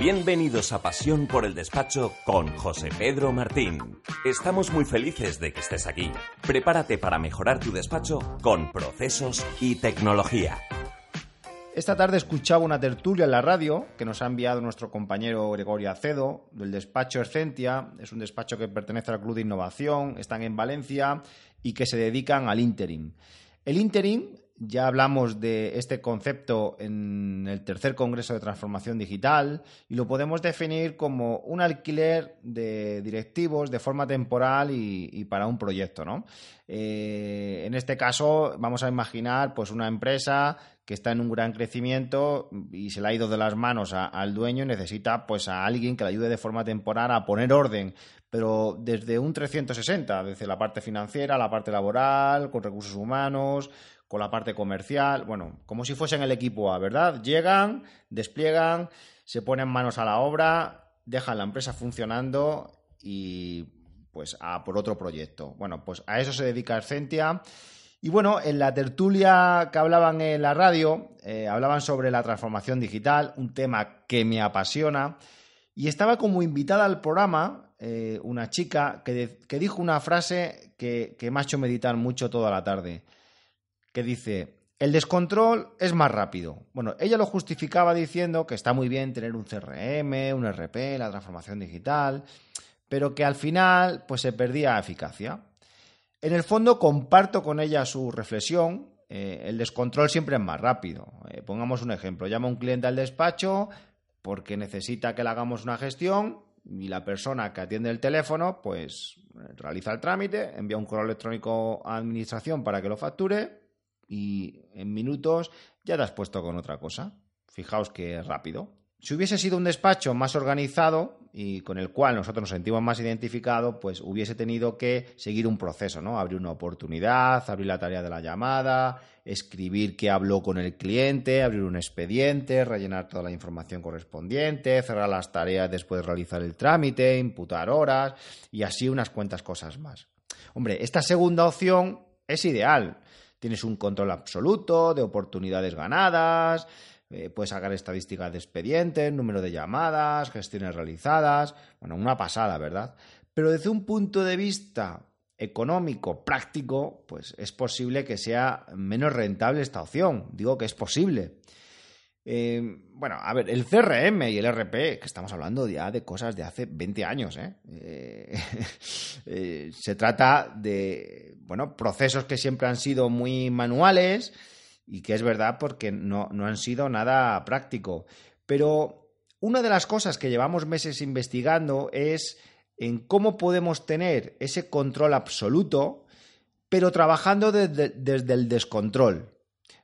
Bienvenidos a Pasión por el Despacho con José Pedro Martín. Estamos muy felices de que estés aquí. Prepárate para mejorar tu despacho con procesos y tecnología. Esta tarde escuchaba una tertulia en la radio que nos ha enviado nuestro compañero Gregorio Acedo del despacho Escentia. Es un despacho que pertenece al Club de Innovación, están en Valencia y que se dedican al interim. El interim ya hablamos de este concepto en el tercer Congreso de Transformación Digital y lo podemos definir como un alquiler de directivos de forma temporal y, para un proyecto. ¿no? Eh, en este caso, vamos a imaginar pues, una empresa que está en un gran crecimiento y se le ha ido de las manos al dueño y necesita pues, a alguien que le ayude de forma temporal a poner orden, pero desde un 360, desde la parte financiera, la parte laboral, con recursos humanos, con la parte comercial, bueno, como si fuesen el equipo A, ¿verdad? Llegan, despliegan, se ponen manos a la obra, dejan la empresa funcionando y pues a por otro proyecto. Bueno, pues a eso se dedica Escentia. Y bueno, en la tertulia que hablaban en la radio, eh, hablaban sobre la transformación digital, un tema que me apasiona. Y estaba como invitada al programa eh, una chica que, dijo una frase que, que me ha hecho meditar mucho toda la tarde que dice, el descontrol es más rápido. Bueno, ella lo justificaba diciendo que está muy bien tener un CRM, un RP, la transformación digital, pero que al final pues se perdía eficacia. En el fondo comparto con ella su reflexión, eh, el descontrol siempre es más rápido. Eh, pongamos un ejemplo, llama un cliente al despacho porque necesita que le hagamos una gestión y la persona que atiende el teléfono pues realiza el trámite, envía un correo electrónico a administración para que lo facture y en minutos ya te has puesto con otra cosa. Fijaos que es rápido. Si hubiese sido un despacho más organizado y con el cual nosotros nos sentimos más identificados, pues hubiese tenido que seguir un proceso, ¿no? Abrir una oportunidad, abrir la tarea de la llamada, escribir qué habló con el cliente, abrir un expediente, rellenar toda la información correspondiente, cerrar las tareas después de realizar el trámite, imputar horas y así unas cuantas cosas más. Hombre, esta segunda opción es ideal Tienes un control absoluto de oportunidades ganadas, eh, puedes sacar estadísticas de expedientes, número de llamadas, gestiones realizadas. Bueno, una pasada, ¿verdad? Pero desde un punto de vista económico, práctico, pues es posible que sea menos rentable esta opción. Digo que es posible. Eh, bueno, a ver, el CRM y el RP, que estamos hablando ya de cosas de hace 20 años, ¿eh? Eh, se trata de, bueno, procesos que siempre han sido muy manuales y que es verdad porque no, no han sido nada práctico. Pero una de las cosas que llevamos meses investigando es en cómo podemos tener ese control absoluto, pero trabajando desde el descontrol.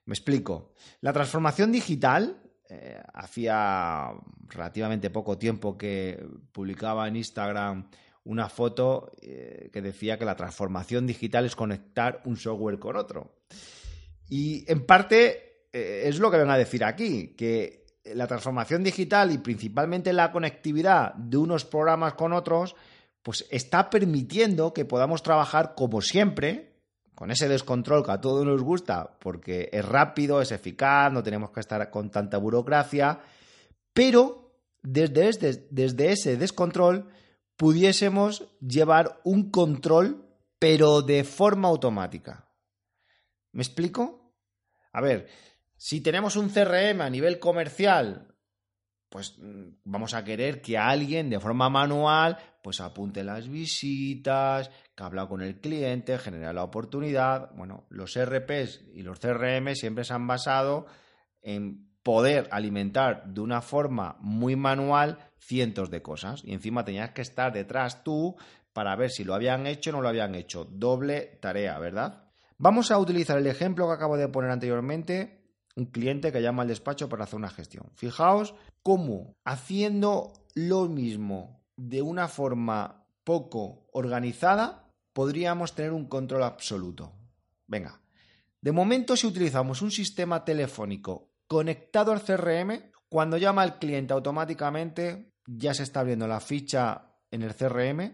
Me explico. La transformación digital, eh, hacía relativamente poco tiempo que publicaba en Instagram una foto eh, que decía que la transformación digital es conectar un software con otro. Y en parte eh, es lo que vengo a decir aquí, que la transformación digital y principalmente la conectividad de unos programas con otros, pues está permitiendo que podamos trabajar como siempre, con ese descontrol que a todos nos gusta, porque es rápido, es eficaz, no tenemos que estar con tanta burocracia, pero desde, este, ese descontrol pudiésemos llevar un control, pero de forma automática. ¿Me explico? A ver, si tenemos un CRM a nivel comercial pues mm, vamos a querer que alguien de forma manual pues apunte las visitas, que habla con el cliente, genera la oportunidad. Bueno, los RPs y los CRM siempre se han basado en poder alimentar de una forma muy manual cientos de cosas y encima tenías que estar detrás tú para ver si lo habían hecho o no lo habían hecho. Doble tarea, ¿verdad? Vamos a utilizar el ejemplo que acabo de poner anteriormente un cliente que llama al despacho para hacer una gestión. Fijaos cómo haciendo lo mismo de una forma poco organizada, podríamos tener un control absoluto. Venga, de momento si utilizamos un sistema telefónico conectado al CRM, cuando llama al cliente automáticamente ya se está abriendo la ficha en el CRM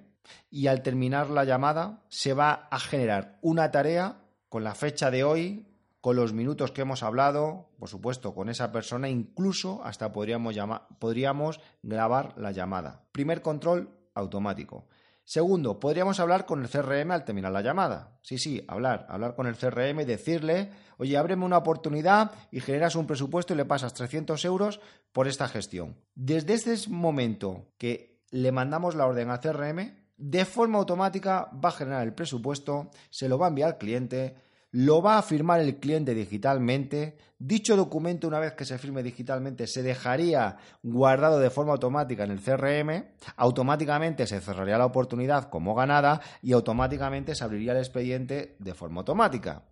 y al terminar la llamada se va a generar una tarea con la fecha de hoy, con los minutos que hemos hablado, por supuesto, con esa persona, incluso hasta podríamos, podríamos grabar la llamada. Primer control automático. Segundo, podríamos hablar con el CRM al terminar la llamada. Sí, sí, hablar, hablar con el CRM y decirle, oye, ábreme una oportunidad y generas un presupuesto y le pasas 300 euros por esta gestión. Desde ese momento que le mandamos la orden al CRM, de forma automática va a generar el presupuesto, se lo va a enviar al cliente, lo va a firmar el cliente digitalmente. Dicho documento, una vez que se firme digitalmente, se dejaría guardado de forma automática en el CRM, automáticamente se cerraría la oportunidad como ganada y automáticamente se abriría el expediente de forma automática.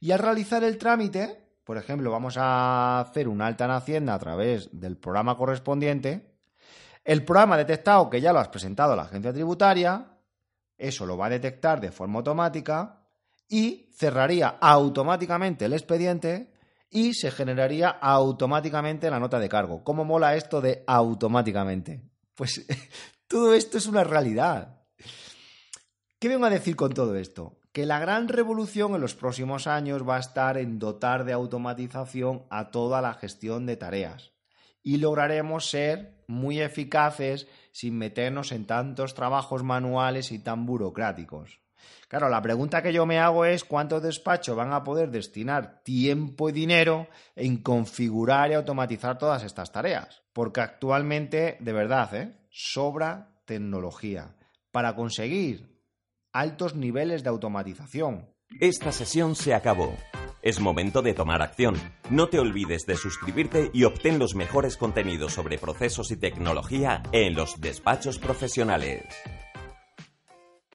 Y al realizar el trámite, por ejemplo, vamos a hacer una alta en Hacienda a través del programa correspondiente, el programa detectado que ya lo has presentado a la agencia tributaria, eso lo va a detectar de forma automática y cerraría automáticamente el expediente y se generaría automáticamente la nota de cargo. ¿Cómo mola esto de automáticamente? Pues todo esto es una realidad. ¿Qué vengo a decir con todo esto? Que la gran revolución en los próximos años va a estar en dotar de automatización a toda la gestión de tareas y lograremos ser muy eficaces sin meternos en tantos trabajos manuales y tan burocráticos. Claro, la pregunta que yo me hago es cuántos despachos van a poder destinar tiempo y dinero en configurar y automatizar todas estas tareas. Porque actualmente, de verdad, ¿eh? sobra tecnología para conseguir altos niveles de automatización. Esta sesión se acabó. Es momento de tomar acción. No te olvides de suscribirte y obtén los mejores contenidos sobre procesos y tecnología en los despachos profesionales.